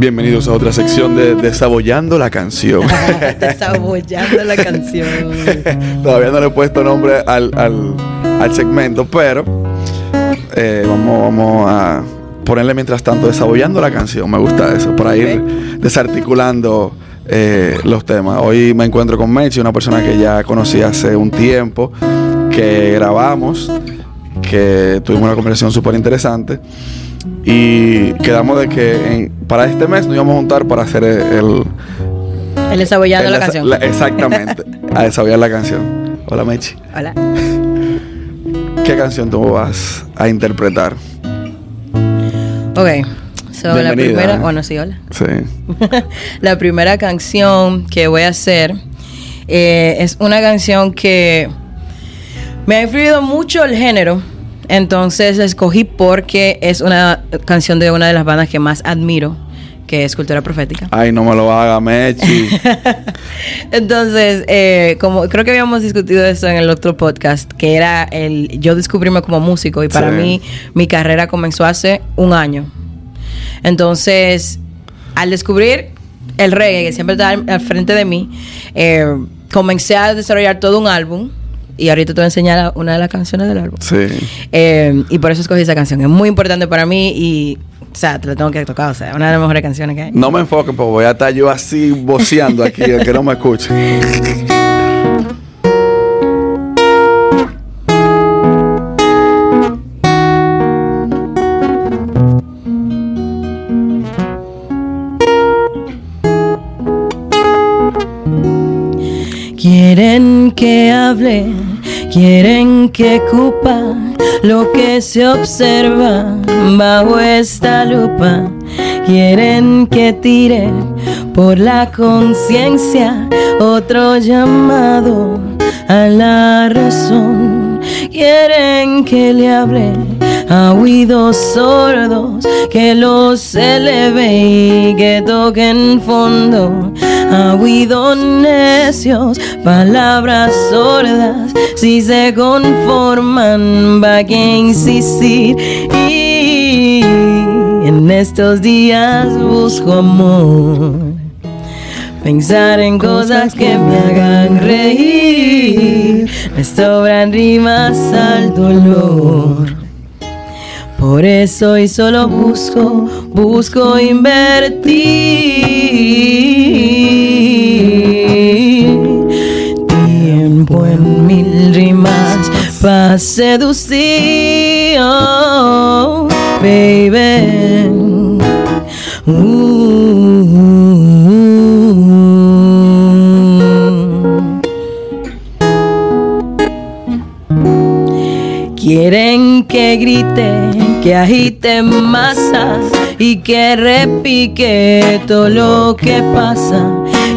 Bienvenidos a otra sección de Desabollando la canción. Desabollando la canción. Todavía no le he puesto nombre al, al, segmento, pero eh, vamos, vamos a ponerle mientras tanto Desabollando la canción. Me gusta eso, para ir desarticulando eh, los temas. Hoy me encuentro con Mechi, una persona que ya conocí hace un tiempo, que grabamos, que tuvimos una conversación súper interesante. Y quedamos de que para este mes nos íbamos a juntar para hacer el... El desabollando la canción. exactamente, a desabollar la canción. Hola Mechi. Hola. ¿Qué canción tú vas a interpretar? Ok. So, la primera, bueno, sí, hola. Sí. la primera canción que voy a hacer eh, es una canción que me ha influido mucho el género entonces la escogí porque es una canción de una de las bandas que más admiro, que es Cultura Profética. Ay, no me lo haga, Mechi. Entonces, eh, como creo que habíamos discutido eso en el otro podcast, que era el yo descubrirme como músico y para mí mi carrera comenzó hace un año. Entonces, al descubrir el reggae, que siempre está al, frente de mí, eh, comencé a desarrollar todo un álbum y ahorita te voy a enseñar una de las canciones del álbum. Sí. Eh, y por eso escogí esa canción. Es muy importante para mí y, o sea, te la tengo que tocar. O sea, una de las mejores canciones que hay. No me enfoques, porque voy a estar yo así voceando aquí, el que no me escuche. Que cupa lo que se observa bajo esta lupa. Quieren que tire por la conciencia otro llamado a la razón. Quieren que le hable a oídos sordos, que los eleve y que toquen fondo. A oídos necios, palabras sordas, si se conforman, va que insistir. Y en estos días busco amor. Pensar en cosas que me hagan reír, me sobran rimas al dolor. Por eso y solo busco, busco invertir. Tiempo en mil rimas para seducir, oh, baby. Quieren que grite que agite masas y que repique todo lo que pasa.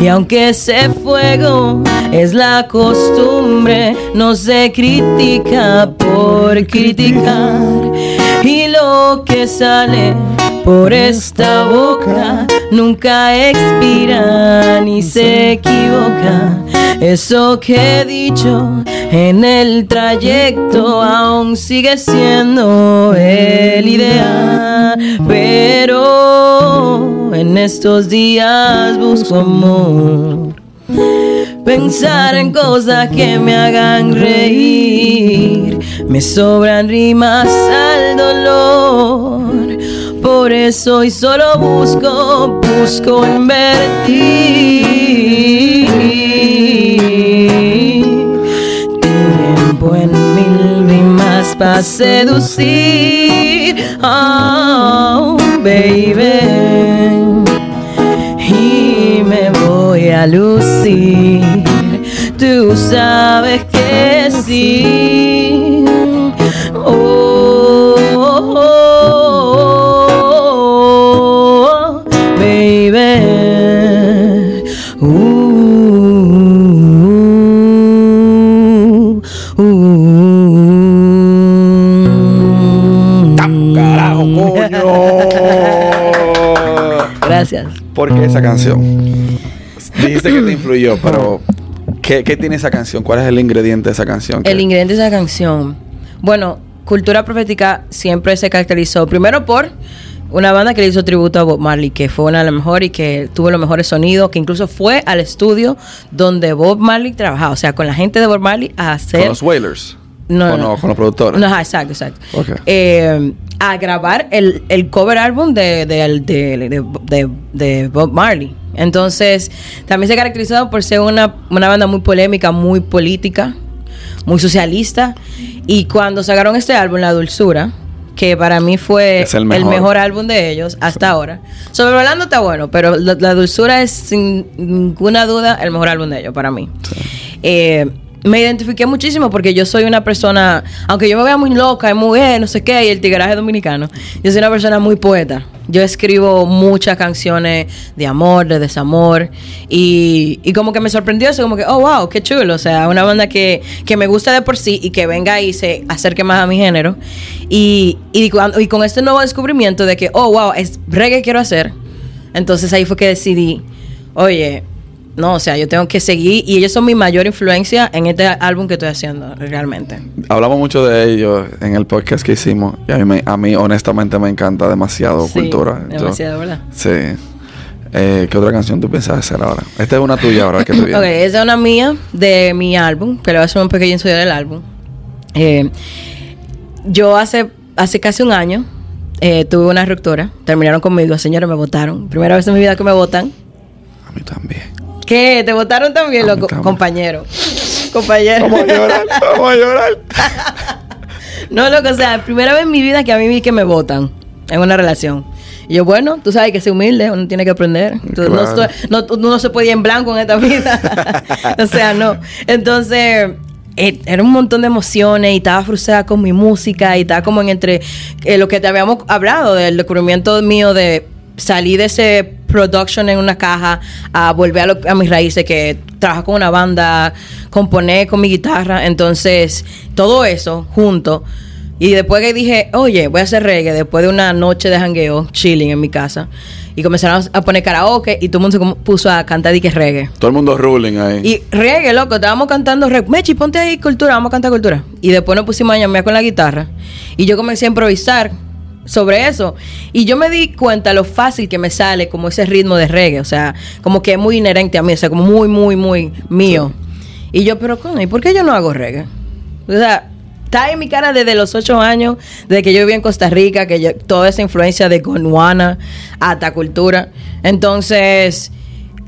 Y aunque ese fuego es la costumbre, no se critica por criticar. Y lo que sale por esta boca nunca expira ni se equivoca. Eso que he dicho en el trayecto aún sigue siendo el ideal. Pero en estos días busco amor. Pensar en cosas que me hagan reír. Me sobran rimas al dolor. Por eso y solo busco, busco invertir para seducir. Oh, baby. Y me voy a lucir. Tú sabes que sí. oh, ¿Por qué esa canción? Dijiste que te influyó, pero ¿qué, tiene esa canción? ¿Cuál es el ingrediente de esa canción? El ingrediente de esa canción. Bueno, Cultura Profética siempre se caracterizó primero por una banda que le hizo tributo a Bob Marley, que fue una de las mejores y que tuvo los mejores sonidos, que incluso fue al estudio donde Bob Marley trabajaba, o sea, con la gente de Bob Marley a hacer... Con los Wailers. No, ¿O no. con los productores. No, ajá, exacto, exacto. Eh, a grabar el, el cover álbum de, de, de, de- Bob Marley. Entonces, también se caracterizado por ser una, una banda muy polémica, muy política, muy socialista. Y cuando sacaron este álbum, La Dulzura, que para mí fue el mejor. mejor álbum de ellos hasta ahora. Sobre Orlando está bueno, pero La, La Dulzura es sin ninguna duda el mejor álbum de ellos para mí. Eh, me identifiqué muchísimo porque yo soy una persona, aunque yo me vea muy loca y muy, no sé qué, y el tigraje dominicano, yo soy una persona muy poeta. Yo escribo muchas canciones de amor, de desamor, y, y como que me sorprendió eso, como que, oh, wow, qué chulo. O sea, una banda que, que me gusta de por sí y que venga y se acerque más a mi género. Y, y, y con este nuevo descubrimiento de que, oh, wow, es reggae quiero hacer. Entonces ahí fue que decidí, oye, no, o sea, yo tengo que seguir y ellos son mi mayor influencia en este álbum que estoy haciendo realmente. Hablamos mucho de ellos en el podcast que hicimos. Y a mí, me- a mí honestamente, me encanta demasiado Sí, cultura. Yo- demasiado, ¿verdad? sí. Eh, ¿Qué otra canción tú piensas hacer ahora? Esta es una tuya ahora que te viene. Ok, esa es una mía de mi álbum, que le voy a hacer un pequeño ensayo del álbum. Eh, yo hace, hace casi un año eh, tuve una ruptura, terminaron conmigo, señores, me votaron. Primera vez en mi vida que me votan. A mí también. ¿Qué? ¿Te votaron también, loco? Compañero. Compañero. Vamos a llorar, vamos a llorar. No, loco, o sea, primera vez en mi vida que a mí vi que me votan en una relación. Y yo, bueno, tú sabes que ser humilde, uno tiene que aprender. Entonces, no, Claro. estoy- no, uno no se puede ir en blanco en esta vida. o sea, no. Entonces, eh, era un montón de emociones y estaba frustrada con mi música y estaba como en entre eh, lo que te habíamos hablado del descubrimiento mío de salir de ese production en una caja a volver a, lo- a mis raíces que trabajo con una banda, componer con mi guitarra, entonces todo eso junto y después que dije, oye, voy a hacer reggae después de una noche de jangueo, chilling en mi casa y comenzaron a poner karaoke y todo el mundo se puso a cantar y que reggae. Todo el mundo ruling ahí. Y reggae, loco, estábamos cantando reggae. Mechi, ponte ahí cultura, vamos a cantar cultura. Y después nos pusimos a llamear con la guitarra. Y yo comencé a improvisar sobre eso. Y yo me di cuenta lo fácil que me sale como ese ritmo de reggae. O sea, como que es muy inherente a mí. O sea, como muy, muy, muy mío. Y yo, pero ¿y por qué yo no hago reggae? O sea, está en mi cara desde los ocho años, desde que yo viví en Costa Rica, que yo- toda esa influencia de Gondwana hasta cultura. Entonces,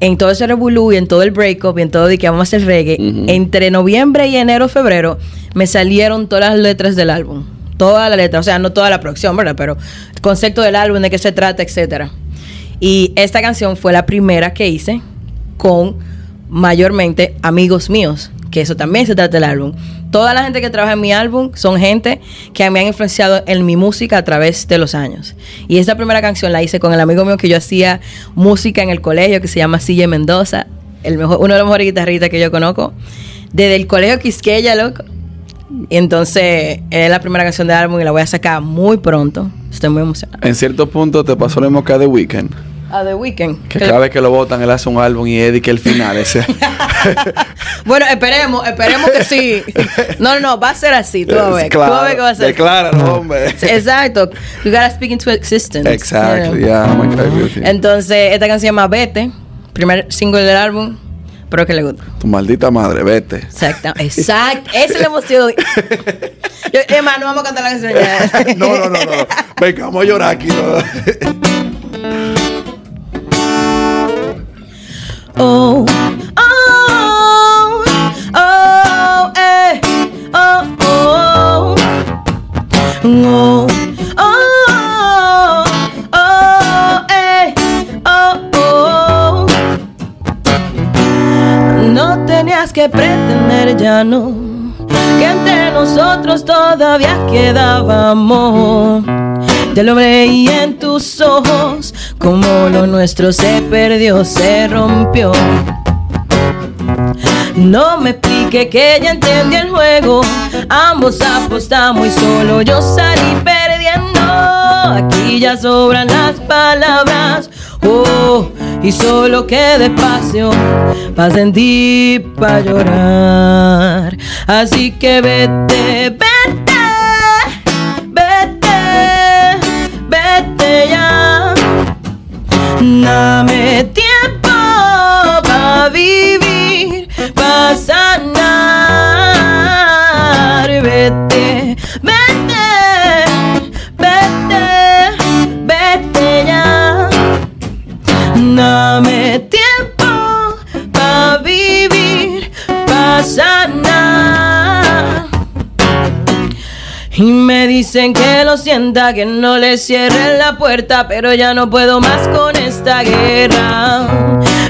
en todo ese revolú y en todo el breakup y en todo de que vamos a hacer reggae, entre noviembre y enero, febrero, me salieron todas las letras del álbum. Todas las letras, o sea, no toda la producción, ¿verdad? Pero el concepto del álbum, de qué se trata, etcétera. Y esta canción fue la primera que hice con mayormente amigos míos, que eso también se trata del álbum. Toda la gente que trabaja en mi álbum son gente que me han influenciado en mi música a través de los años. Y esta primera canción la hice con el amigo mío que yo hacía música en el colegio, que se llama CJ Mendoza, el mejor, uno de los mejores guitarristas que yo conozco, desde el colegio Quisqueya, loco. Y entonces es la primera canción del álbum y la voy a sacar muy pronto. Estoy muy emocionada. En cierto punto te pasó lo mismo que a The Weeknd. A The Weeknd. Que cada vez que lo votan, él hace un álbum y Eddie que el final ese. Bueno, esperemos, esperemos que sí. No, no, no, va a ser así, tú a ver. tú vas a ver que va a ser así. Decláralo, hombre. Exacto. You gotta speak into existence. Exactly, You know. yeah, agree with you. Entonces, esta canción se llama Vete, primer single del álbum, pero que le gusta. Tu maldita madre, vete. Exacto, exacto. Esa es la emoción. Yo, Emma, no vamos a cantar la canción ya. no, no, no, no. Venga, vamos a llorar aquí. ¿no? Oh, oh, que pretender ya no que entre nosotros todavía quedaba amor. Te lo veí en tus ojos, como lo nuestro se perdió, se rompió. No me explique que ya entendí el juego. Ambos apostamos y solo yo salí perdiendo. Aquí ya sobran las palabras. Oh, y solo queda espacio para sentir, para llorar. Así que vete, vete, vete, vete ya. Dame tiempo para vivir, para dicen que lo sienta, que no le cierren la puerta, pero ya no puedo más con esta guerra.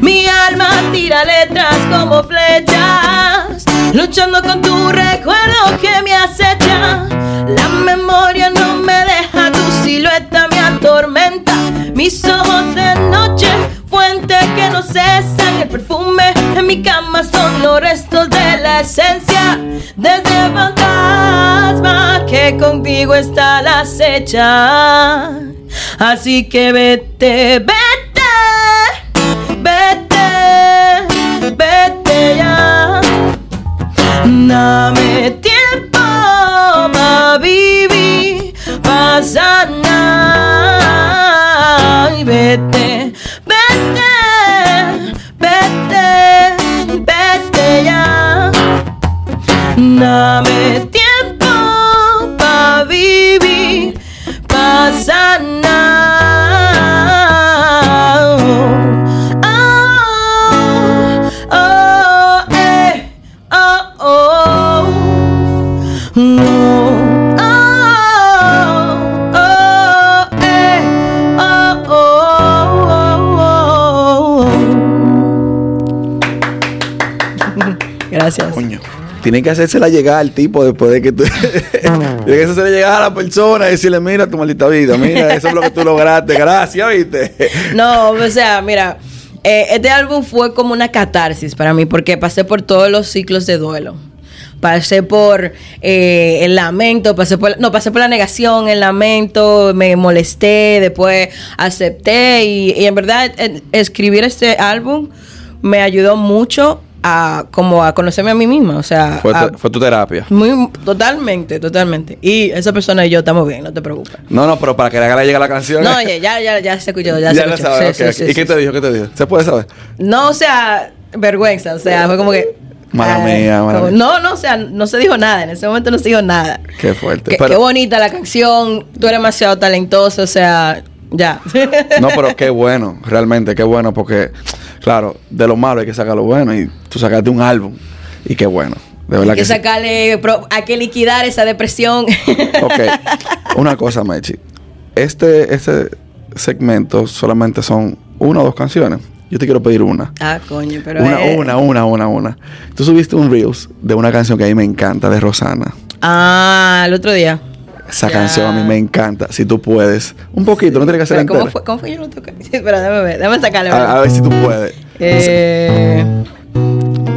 Mi alma tira letras como flechas, luchando con tu recuerdo que me acecha. La memoria no me deja, tu silueta me atormenta, mis ojos de noche, fuente que no cesan, el perfume en mi cama son los restos de la esencia de ese fantasma que contigo está la acecha. Así que vete, vete, vete, vete ya. Dame Gracias. Coño. Tienen que hacérsela llegar al tipo después de que tú. Tienen que hacérsela llegar a la persona y decirle: Mira tu maldita vida, mira, eso es lo que tú lograste, gracias, ¿viste? No, o sea, mira, eh, este álbum fue como una catarsis para mí porque pasé por todos los ciclos de duelo. Pasé por eh, el lamento, pasé por, no, pasé por la negación, el lamento, me molesté, después acepté y, y en verdad eh, escribir este álbum me ayudó mucho a como a conocerme a mí misma, o sea, Fue, a- tu, fue tu terapia. muy totalmente, totalmente. Y esa persona y yo estamos bien, no te preocupes. No, no, pero para que le haga llegar la canción. No, oye, ya, ya, ya se escuchó, ya, ya, se escuchó. sabes. Sí, ok, sí, ok. sí, ¿Y qué te dijo? ¿Qué te dijo? ¿Se puede saber? No, o sea, vergüenza, o sea, fue como que... Mala mía, mala mía. No, no, o sea, no se dijo nada, en ese momento no se dijo nada. Qué fuerte. Qué, Pero- qué bonita la canción, tú eres demasiado talentoso, o sea, ya. No, pero qué bueno, realmente, qué bueno, porque, claro, de lo malo hay que sacar lo bueno y tú sacaste un álbum y qué bueno, de verdad Hay que que sí. sacarle, pro- hay que liquidar esa depresión. Ok, una cosa, Mechi. Este, este segmento solamente son una o dos canciones. Yo te quiero pedir una. ah, coño, pero... Una, eh, una, una, una, una. Tú subiste un Reels de una canción que a mí me encanta, de Rosana. Ah, el otro día. Esa Ya. canción a mí me encanta. Si tú puedes. Un poquito, no tienes que hacer Pero, ¿Cómo entera. fue, ¿Cómo fue? Yo no toqué. Espera, déjame ver, déjame sacarle. A, a ver si tú puedes. Eh,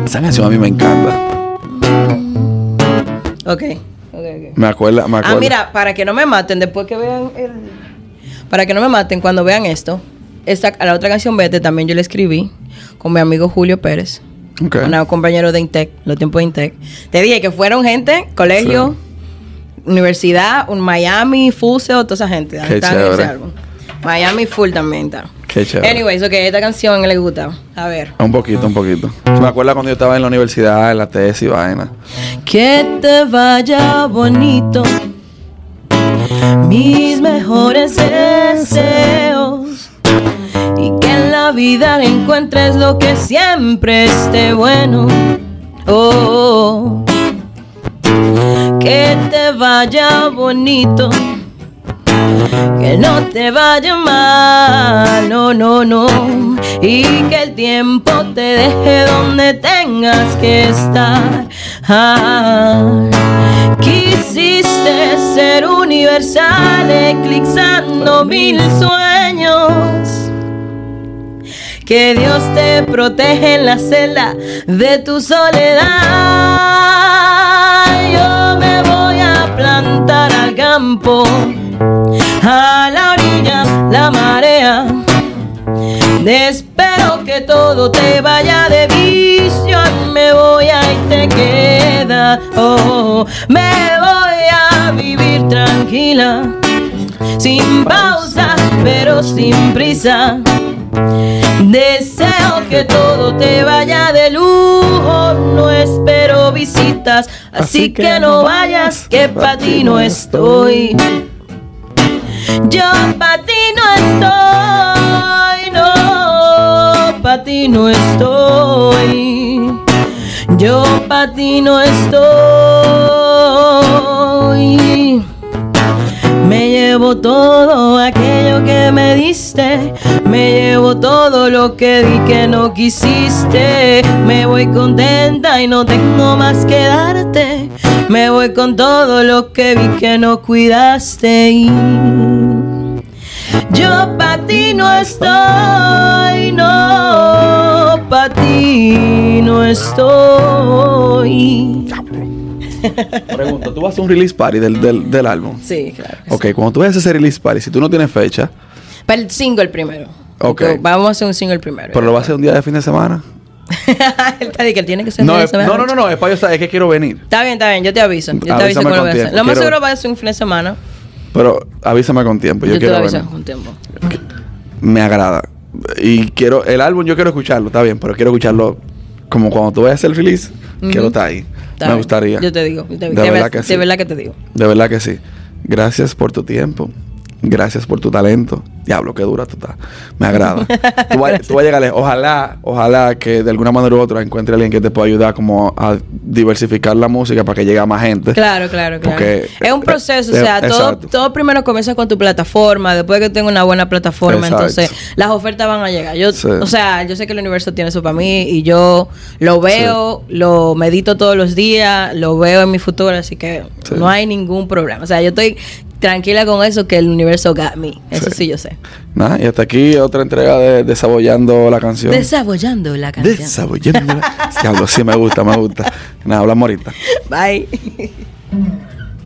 Esa canción a mí me encanta. ok, ok, ok. Me acuerda, me acuerdo. Ah, mira, para que no me maten después que vean el... Para que no me maten cuando vean esto, esta, a la otra canción Vete también yo la escribí con mi amigo Julio Pérez, Ok. un compañero de Intec, los tiempos de Intec. Te dije que fueron gente, colegio, universidad, un Miami, Fuseo, toda esa gente. Qué en chévere. ese álbum. Miami full también está. Qué chévere. Anyways, ok, esta canción le gusta. A ver. Un poquito, un poquito. Me acuerda cuando yo estaba en la universidad, en la tesis y vaina. Que te vaya bonito. Mis mejores deseos. Y que en la vida encuentres lo que siempre esté bueno. Oh, que te vaya bonito. Que no te vaya mal, no, no, no. Y que el tiempo te deje donde tengas que estar. Ah, quisiste ser universal, eclipsando mil sueños. Que Dios te protege en la celda de tu soledad. Yo me voy a plantar al campo, a la orilla, la marea. Espero que todo te vaya de visión. Me voy a y te queda. Oh, me voy a vivir tranquila, sin pausa, pero sin prisa. Deseo que todo te vaya de lujo, no espero visitas, así, que, no vayas, que para ti no estoy. Yo para ti no estoy, no, para ti no estoy. Yo para ti no estoy. Me llevo todo aquello que me diste. Me llevo todo lo que di que no quisiste. Me voy contenta y no tengo más que darte. Me voy con todo lo que vi que no cuidaste. Y yo pa' ti no estoy, no, pa' ti no estoy. Pregunta, ¿tú vas a hacer un release party del, del, del álbum? Sí, claro. Ok, cuando tú vayas a hacer release party, si tú no tienes fecha, Para el single primero. Ok. Vamos a hacer un single primero. pero lo vas a hacer un día de fin de semana. Él que tiene que ser No, un fin de semana. no, no, no, no, es para yo saber, es que quiero venir. Está bien, está bien, yo te aviso. Yo te aviso cuando con voy a hacer. Lo más seguro va a ser un fin de semana. Pero avísame con tiempo, yo, Yo, te quiero aviso venir. con tiempo. Me agrada. Y quiero, el álbum yo quiero escucharlo, está bien, pero quiero escucharlo como cuando tú vayas el release, quiero estar ahí. Está Me bien. gustaría. Yo te digo. De, De de verdad ver- que de sí. verdad que te digo. De verdad que sí. Gracias por tu tiempo. Gracias por tu talento. Diablo, qué dura tú estás. Me agrada. tú, vas, tú vas a llegar lejos. Ojalá, ojalá que de alguna manera u otra encuentre alguien que te pueda ayudar como a diversificar la música para que llegue a más gente. Claro, claro, claro. Porque- es un proceso, o eh, sea, todo, todo primero comienza con tu plataforma, después que tenga una buena plataforma, Exacto. entonces las ofertas van a llegar. Yo, Sí. o sea, yo sé que el universo tiene eso para mí y yo lo veo, lo medito todos los días, lo veo en mi futuro, así que Sí. no hay ningún problema. O sea, yo estoy tranquila con eso que el universo got me. Eso sí, Sí. yo sé. Nada, y hasta aquí otra entrega de Desabollando la canción. Desabollando la canción. Desabollando la Diablo, sí me gusta, me gusta. Nada, hablamos ahorita. Bye.